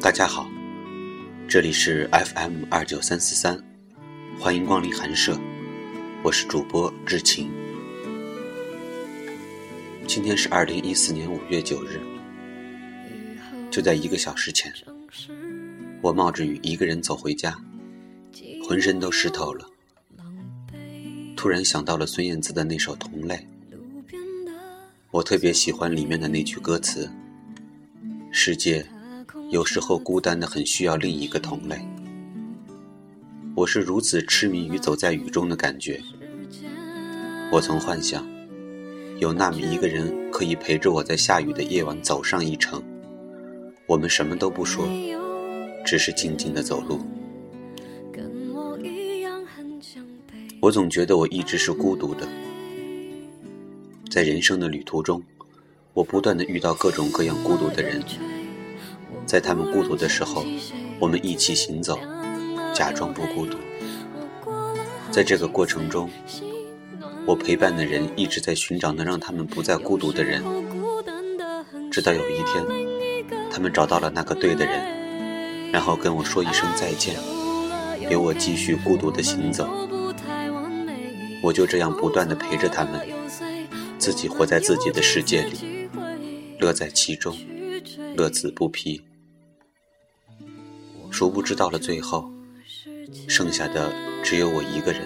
大家好，这里是 FM 二九三四三，欢迎光临寒舍，我是主播志晴。今天是二零一四年五月九日，就在一个小时前，我冒着雨一个人走回家，浑身都湿透了。突然想到了孙燕姿的那首《同类》，我特别喜欢里面的那句歌词：“世界有时候孤单的很，需要另一个同类。”我是如此痴迷于走在雨中的感觉。我曾幻想，有那么一个人可以陪着我在下雨的夜晚走上一程，我们什么都不说，只是静静的走路。我总觉得我一直是孤独的，在人生的旅途中，我不断的遇到各种各样孤独的人，在他们孤独的时候，我们一起行走，假装不孤独。在这个过程中，我陪伴的人一直在寻找能让他们不再孤独的人，直到有一天，他们找到了那个对的人，然后跟我说一声再见，留我继续孤独的行走。我就这样不断的陪着他们，自己活在自己的世界里，乐在其中，乐此不疲。殊不知到了最后，剩下的只有我一个人。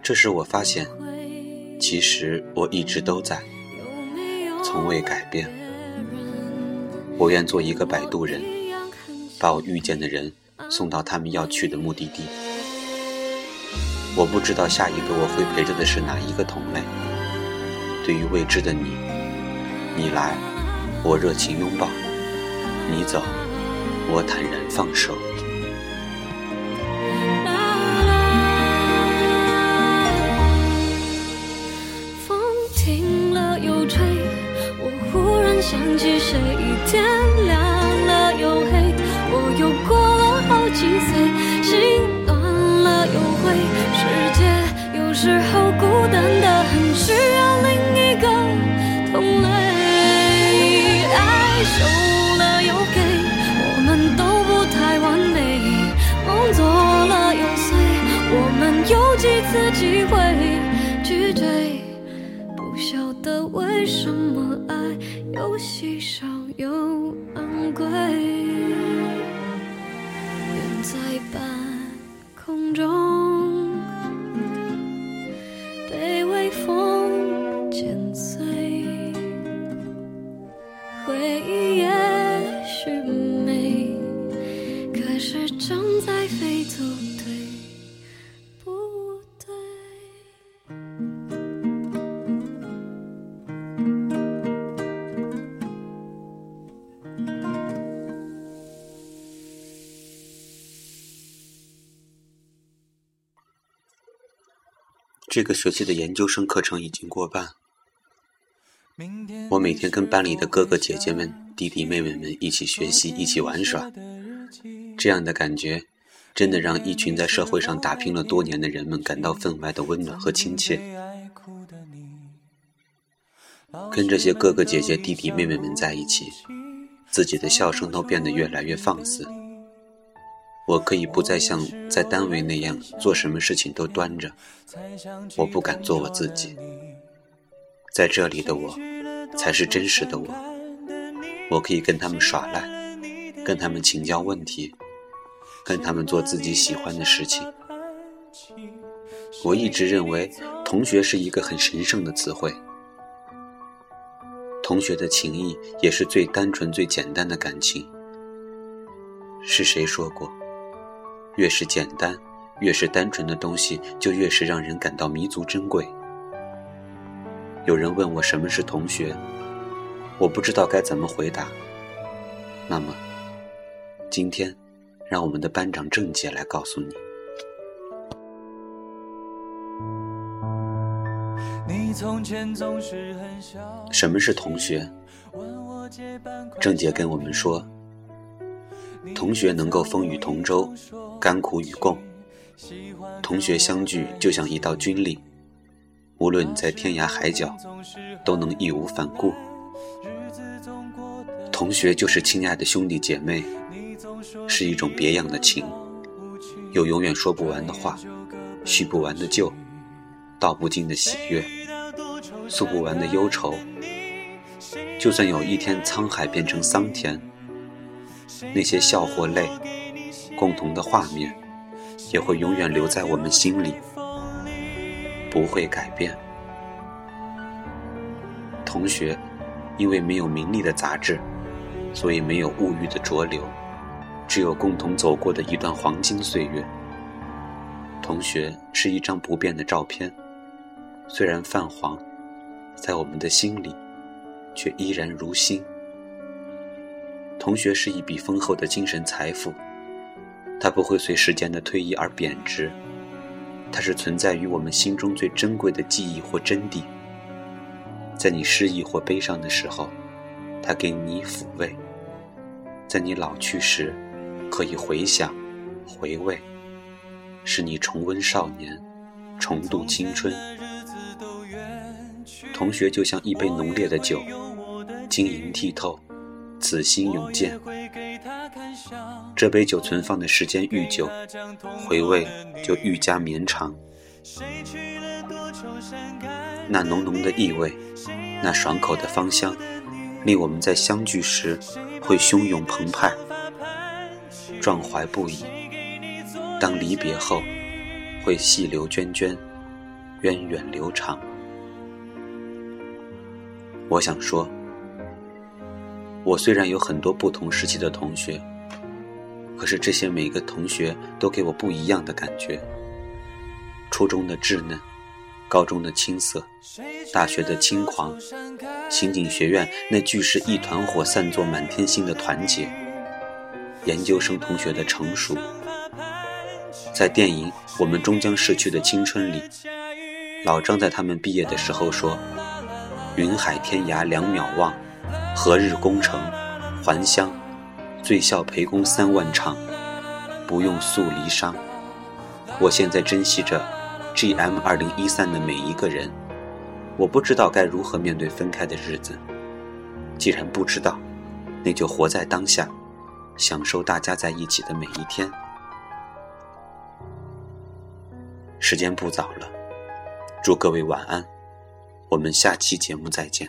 这时我发现，其实我一直都在，从未改变。我愿做一个摆渡人，把我遇见的人送到他们要去的目的地。我不知道下一个我会陪着的是哪一个同类。对于未知的你，你来，我热情拥抱；你走，我坦然放手。风停了又吹，我忽然想起谁。天亮了又黑，我又过了好几岁，心暖了又灰。时候孤几次机会去追？不晓得为什么爱又稀少又昂贵。远在半空中。这个学期的研究生课程已经过半，我每天跟班里的哥哥姐姐们、弟弟妹妹们一起学习、一起玩耍，这样的感觉，真的让一群在社会上打拼了多年的人们感到分外的温暖和亲切。跟这些哥哥姐姐、弟弟妹妹们在一起，自己的笑声都变得越来越放肆。我可以不再像在单位那样做什么事情都端着，我不敢做我自己。在这里的我，才是真实的我。我可以跟他们耍赖，跟他们请教问题，跟他们做自己喜欢的事情。我一直认为，同学是一个很神圣的词汇。同学的情谊也是最单纯、最简单的感情。是谁说过？越是简单，越是单纯的东西，就越是让人感到弥足珍贵。有人问我什么是同学，我不知道该怎么回答。那么，今天，让我们的班长郑姐来告诉你。什么是同学？郑姐跟我们说。同学能够风雨同舟，甘苦与共。同学相聚就像一道军令，无论在天涯海角，都能义无反顾。同学就是亲爱的兄弟姐妹，是一种别样的情，有永远说不完的话，叙不完的旧，道不尽的喜悦，诉不完的忧愁。就算有一天沧海变成桑田，那些笑或泪，共同的画面，也会永远留在我们心里，不会改变。同学，因为没有名利的杂质，所以没有物欲的浊流，只有共同走过的一段黄金岁月。同学是一张不变的照片，虽然泛黄，在我们的心里，却依然如新。同学是一笔丰厚的精神财富，它不会随时间的推移而贬值，它是存在于我们心中最珍贵的记忆或真谛。在你失意或悲伤的时候，它给你抚慰；在你老去时，可以回想、回味，使你重温少年，重度青春。同学就像一杯浓烈的酒，晶莹剔透，此心永健。这杯酒存放的时间愈久，回味就愈加绵长。那浓浓的意味，那爽口的芳香，令我们在相聚时会汹涌澎湃，壮怀不已；当离别后，会细流涓涓，源远流长。我想说，我虽然有很多不同时期的同学，可是这些每个同学都给我不一样的感觉。初中的稚嫩。高中的青涩，大学的轻狂，刑警学院那句是一团火散作满天星的团结，研究生同学的成熟，在电影《我们终将逝去的青春》里，老张在他们毕业的时候说：“云海天涯两渺望，何日功成还乡？醉笑陪公三万场，不用诉离殇。”我现在珍惜着。G.M. 二零一三的每一个人，我不知道该如何面对分开的日子。既然不知道，那就活在当下，享受大家在一起的每一天。时间不早了，祝各位晚安，我们下期节目再见。